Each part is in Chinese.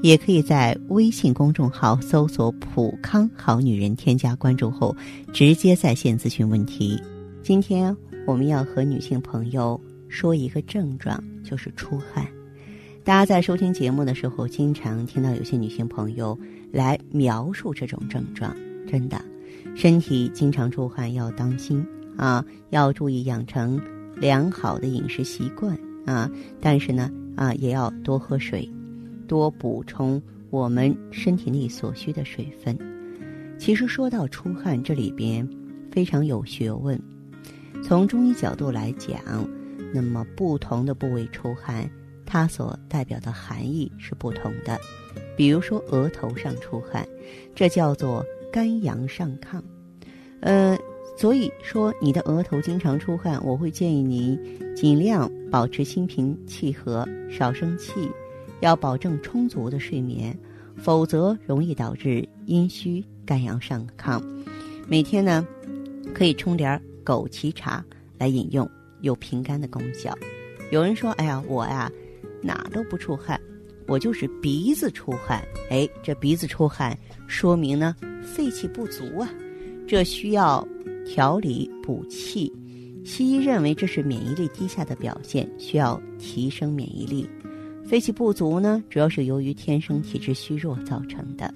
也可以在微信公众号搜索“普康好女人”，添加关注后直接在线咨询问题。今天我们要和女性朋友说一个症状，就是出汗。大家在收听节目的时候，经常听到有些女性朋友来描述这种症状。真的，身体经常出汗要当心啊，要注意养成良好的饮食习惯啊。但是呢，啊，也要多喝水。多补充我们身体内所需的水分。其实说到出汗，这里边非常有学问。从中医角度来讲，那么不同的部位出汗，它所代表的含义是不同的。比如说额头上出汗，这叫做肝阳上亢。呃，所以说你的额头经常出汗，我会建议你尽量保持心平气和，少生气。要保证充足的睡眠，否则容易导致阴虚、肝阳上亢。每天呢，可以冲点枸杞茶来饮用，有平肝的功效。有人说：“哎呀，我呀，哪都不出汗，我就是鼻子出汗。”哎，这鼻子出汗说明呢肺气不足啊，这需要调理补气。西医认为这是免疫力低下的表现，需要提升免疫力。肺气不足呢，主要是由于天生体质虚弱造成的。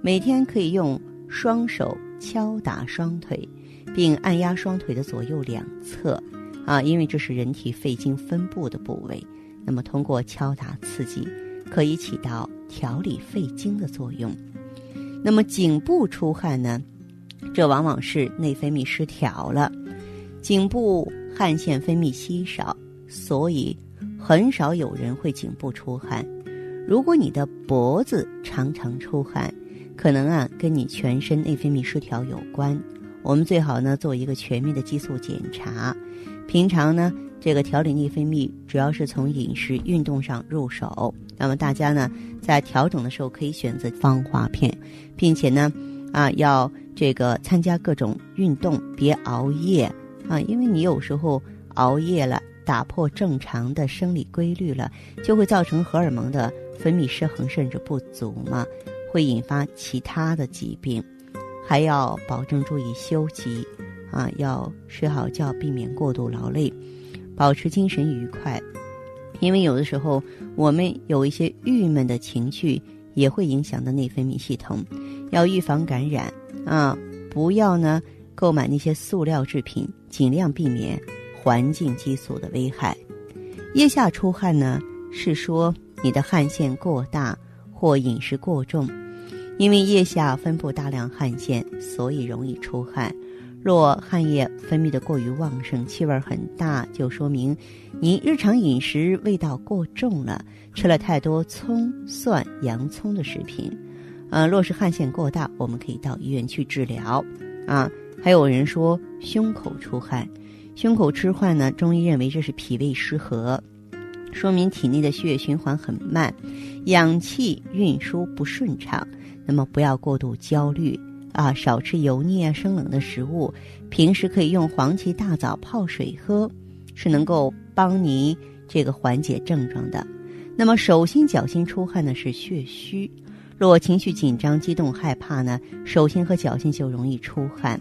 每天可以用双手敲打双腿，并按压双腿的左右两侧，啊，因为这是人体肺经分布的部位。那么通过敲打刺激，可以起到调理肺经的作用。那么颈部出汗呢，这往往是内分泌失调了，颈部汗腺分泌稀少，所以。很少有人会颈部出汗，如果你的脖子常常出汗，可能啊跟你全身内分泌失调有关。我们最好呢做一个全面的激素检查。平常呢这个调理内分泌主要是从饮食、运动上入手。那么大家呢在调整的时候可以选择芳华片，并且呢啊要这个参加各种运动，别熬夜啊，因为你有时候熬夜了。打破正常的生理规律了，就会造成荷尔蒙的分泌失衡甚至不足嘛，会引发其他的疾病。还要保证注意休息，啊，要睡好觉，避免过度劳累，保持精神愉快。因为有的时候我们有一些郁闷的情绪，也会影响到内分泌系统。要预防感染啊，不要呢购买那些塑料制品，尽量避免。环境激素的危害，腋下出汗呢，是说你的汗腺过大或饮食过重，因为腋下分布大量汗腺，所以容易出汗。若汗液分泌的过于旺盛，气味很大，就说明您日常饮食味道过重了，吃了太多葱、蒜、洋葱的食品。呃，若是汗腺过大，我们可以到医院去治疗。啊，还有人说胸口出汗。胸口出汗呢，中医认为这是脾胃失和，说明体内的血液循环很慢，氧气运输不顺畅。那么不要过度焦虑啊，少吃油腻啊、生冷的食物。平时可以用黄芪大枣泡水喝，是能够帮你这个缓解症状的。那么手心脚心出汗呢，是血虚。若情绪紧张、激动、害怕呢，手心和脚心就容易出汗。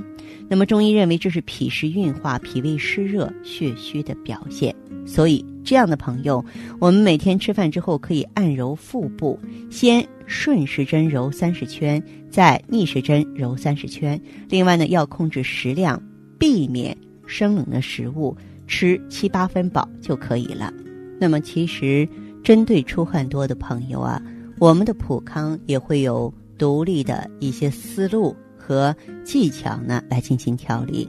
那么中医认为这是脾湿运化、脾胃湿热、血虚的表现。所以这样的朋友，我们每天吃饭之后可以按揉腹部，先顺时针揉三十圈，再逆时针揉三十圈。另外呢，要控制食量，避免生冷的食物，吃七八分饱就可以了。那么其实针对出汗多的朋友啊。我们的普康也会有独立的一些思路和技巧呢，来进行调理。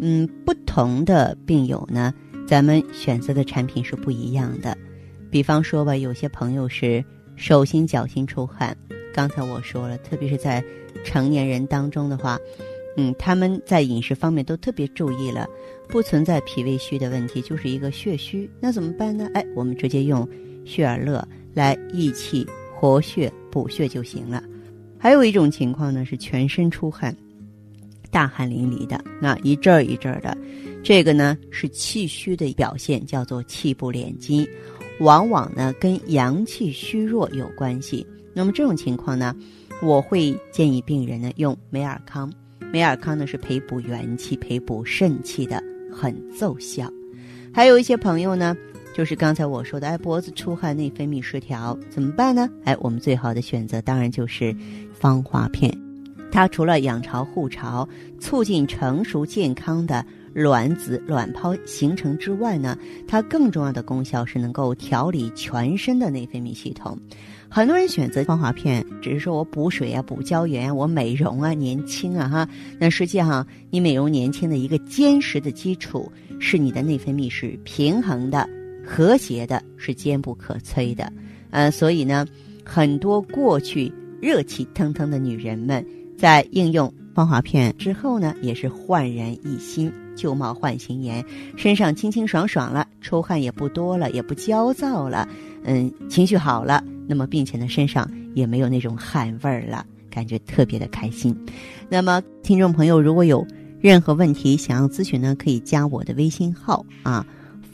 嗯，不同的病友呢，咱们选择的产品是不一样的。比方说吧，有些朋友是手心脚心出汗，刚才我说了，特别是在成年人当中的话，嗯，他们在饮食方面都特别注意了，不存在脾胃虚的问题，就是一个血虚。那怎么办呢？哎，我们直接用血尔乐来益气活血补血就行了。还有一种情况呢，是全身出汗，大汗淋漓的，那一阵儿一阵儿的，这个呢是气虚的表现，叫做气不敛筋，往往呢跟阳气虚弱有关系。那么这种情况呢，我会建议病人呢用美尔康。美尔康呢是培补元气、培补肾气的，很奏效。还有一些朋友呢，就是刚才我说的，哎，脖子出汗、内分泌失调，怎么办呢？哎，我们最好的选择当然就是芳华片。它除了养巢护巢、促进成熟健康的卵子卵泡形成之外呢，它更重要的功效是能够调理全身的内分泌系统。很多人选择芳华片，只是说我补水啊、补胶原、我美容啊、年轻啊，哈。那实际上，你美容年轻的一个坚实的基础是你的内分泌是平衡的、和谐的，是坚不可摧的。呃，所以呢，很多过去热气腾腾的女人们，在应用芳华片之后呢，也是焕然一新，旧貌换新颜，身上清清爽爽了，出汗也不多了，也不焦躁了，嗯，情绪好了。那么，并且呢，身上也没有那种汗味儿了，感觉特别的开心。那么，听众朋友如果有任何问题想要咨询呢，可以加我的微信号啊，